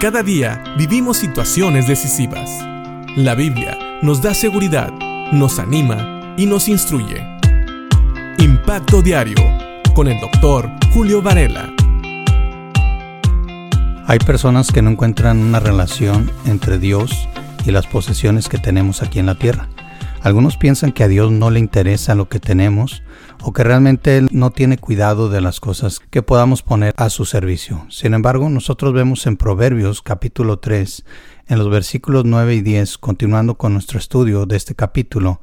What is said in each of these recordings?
Cada día vivimos situaciones decisivas. La Biblia nos da seguridad, nos anima y nos instruye. Impacto Diario con el doctor Julio Varela. Hay personas que no encuentran una relación entre Dios y las posesiones que tenemos aquí en la tierra. Algunos piensan que a Dios no le interesa lo que tenemos o que realmente Él no tiene cuidado de las cosas que podamos poner a su servicio. Sin embargo, nosotros vemos en Proverbios capítulo 3, en los versículos 9 y 10, continuando con nuestro estudio de este capítulo,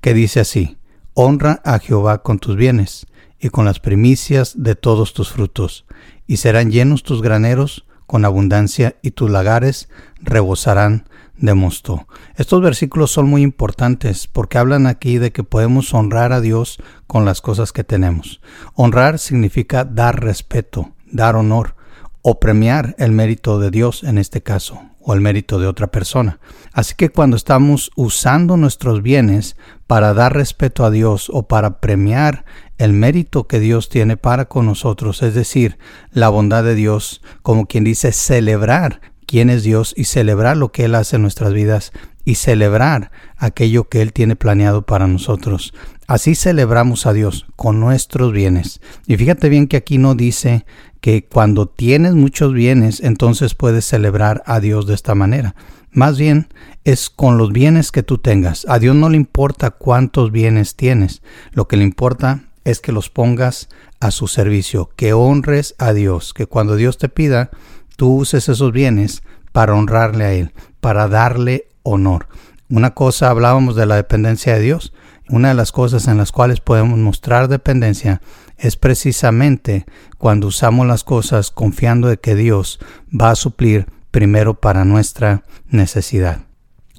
que dice así, Honra a Jehová con tus bienes y con las primicias de todos tus frutos, y serán llenos tus graneros con abundancia y tus lagares rebosarán de mosto. Estos versículos son muy importantes porque hablan aquí de que podemos honrar a Dios con las cosas que tenemos. Honrar significa dar respeto, dar honor o premiar el mérito de Dios en este caso o el mérito de otra persona. Así que cuando estamos usando nuestros bienes para dar respeto a Dios o para premiar el mérito que Dios tiene para con nosotros, es decir, la bondad de Dios, como quien dice, celebrar quién es Dios y celebrar lo que Él hace en nuestras vidas y celebrar aquello que Él tiene planeado para nosotros. Así celebramos a Dios con nuestros bienes. Y fíjate bien que aquí no dice que cuando tienes muchos bienes, entonces puedes celebrar a Dios de esta manera. Más bien es con los bienes que tú tengas. A Dios no le importa cuántos bienes tienes. Lo que le importa es que los pongas a su servicio, que honres a Dios, que cuando Dios te pida, tú uses esos bienes para honrarle a Él, para darle honor. Una cosa hablábamos de la dependencia de Dios. Una de las cosas en las cuales podemos mostrar dependencia es precisamente cuando usamos las cosas confiando de que Dios va a suplir primero para nuestra necesidad.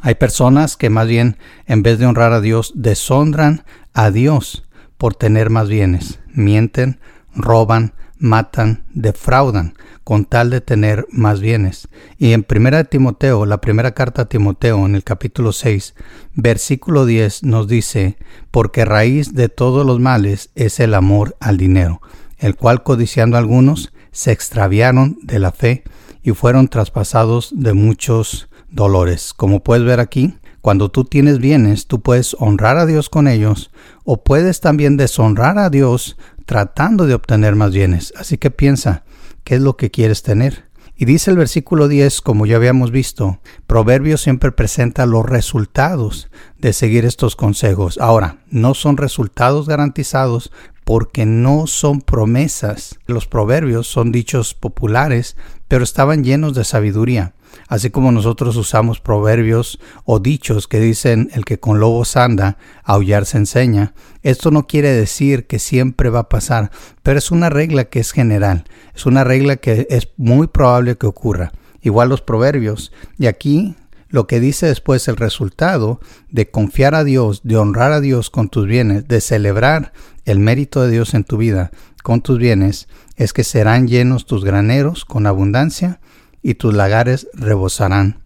Hay personas que más bien en vez de honrar a Dios deshonran a Dios por tener más bienes, mienten, roban, matan, defraudan, con tal de tener más bienes. Y en primera de Timoteo, la primera carta a Timoteo, en el capítulo 6, versículo 10, nos dice, porque raíz de todos los males es el amor al dinero, el cual codiciando algunos, se extraviaron de la fe y fueron traspasados de muchos dolores. Como puedes ver aquí, cuando tú tienes bienes, tú puedes honrar a Dios con ellos o puedes también deshonrar a Dios tratando de obtener más bienes. Así que piensa, ¿qué es lo que quieres tener? Y dice el versículo 10, como ya habíamos visto, Proverbios siempre presenta los resultados de seguir estos consejos. Ahora, no son resultados garantizados porque no son promesas. Los proverbios son dichos populares, pero estaban llenos de sabiduría. Así como nosotros usamos proverbios o dichos que dicen el que con lobos anda, aullar se enseña, esto no quiere decir que siempre va a pasar, pero es una regla que es general, es una regla que es muy probable que ocurra. Igual los proverbios. Y aquí lo que dice después el resultado de confiar a Dios, de honrar a Dios con tus bienes, de celebrar el mérito de Dios en tu vida con tus bienes, es que serán llenos tus graneros con abundancia y tus lagares rebosarán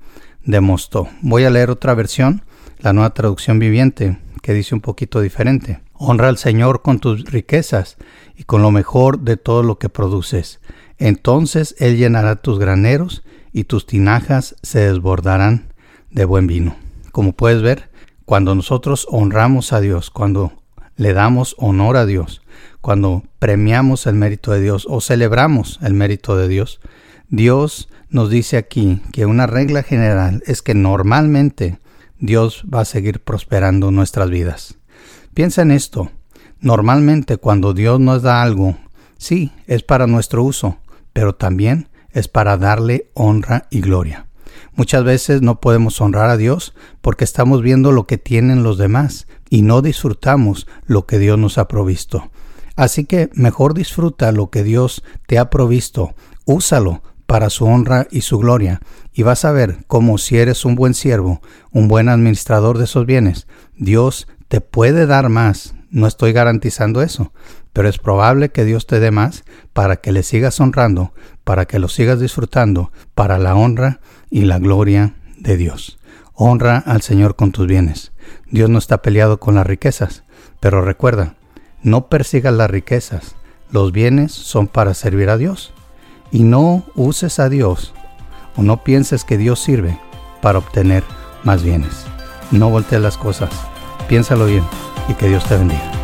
de mosto. Voy a leer otra versión, la nueva traducción viviente, que dice un poquito diferente. Honra al Señor con tus riquezas y con lo mejor de todo lo que produces. Entonces Él llenará tus graneros y tus tinajas se desbordarán de buen vino. Como puedes ver, cuando nosotros honramos a Dios, cuando le damos honor a Dios, cuando premiamos el mérito de Dios o celebramos el mérito de Dios, Dios nos dice aquí que una regla general es que normalmente Dios va a seguir prosperando nuestras vidas. Piensa en esto. Normalmente cuando Dios nos da algo, sí, es para nuestro uso, pero también es para darle honra y gloria. Muchas veces no podemos honrar a Dios porque estamos viendo lo que tienen los demás y no disfrutamos lo que Dios nos ha provisto. Así que mejor disfruta lo que Dios te ha provisto, úsalo para su honra y su gloria, y vas a ver cómo si eres un buen siervo, un buen administrador de esos bienes, Dios te puede dar más. No estoy garantizando eso, pero es probable que Dios te dé más para que le sigas honrando, para que lo sigas disfrutando, para la honra y la gloria de Dios. Honra al Señor con tus bienes. Dios no está peleado con las riquezas, pero recuerda, no persigas las riquezas. Los bienes son para servir a Dios y no uses a Dios o no pienses que Dios sirve para obtener más bienes. No voltees las cosas, piénsalo bien y que Dios te bendiga.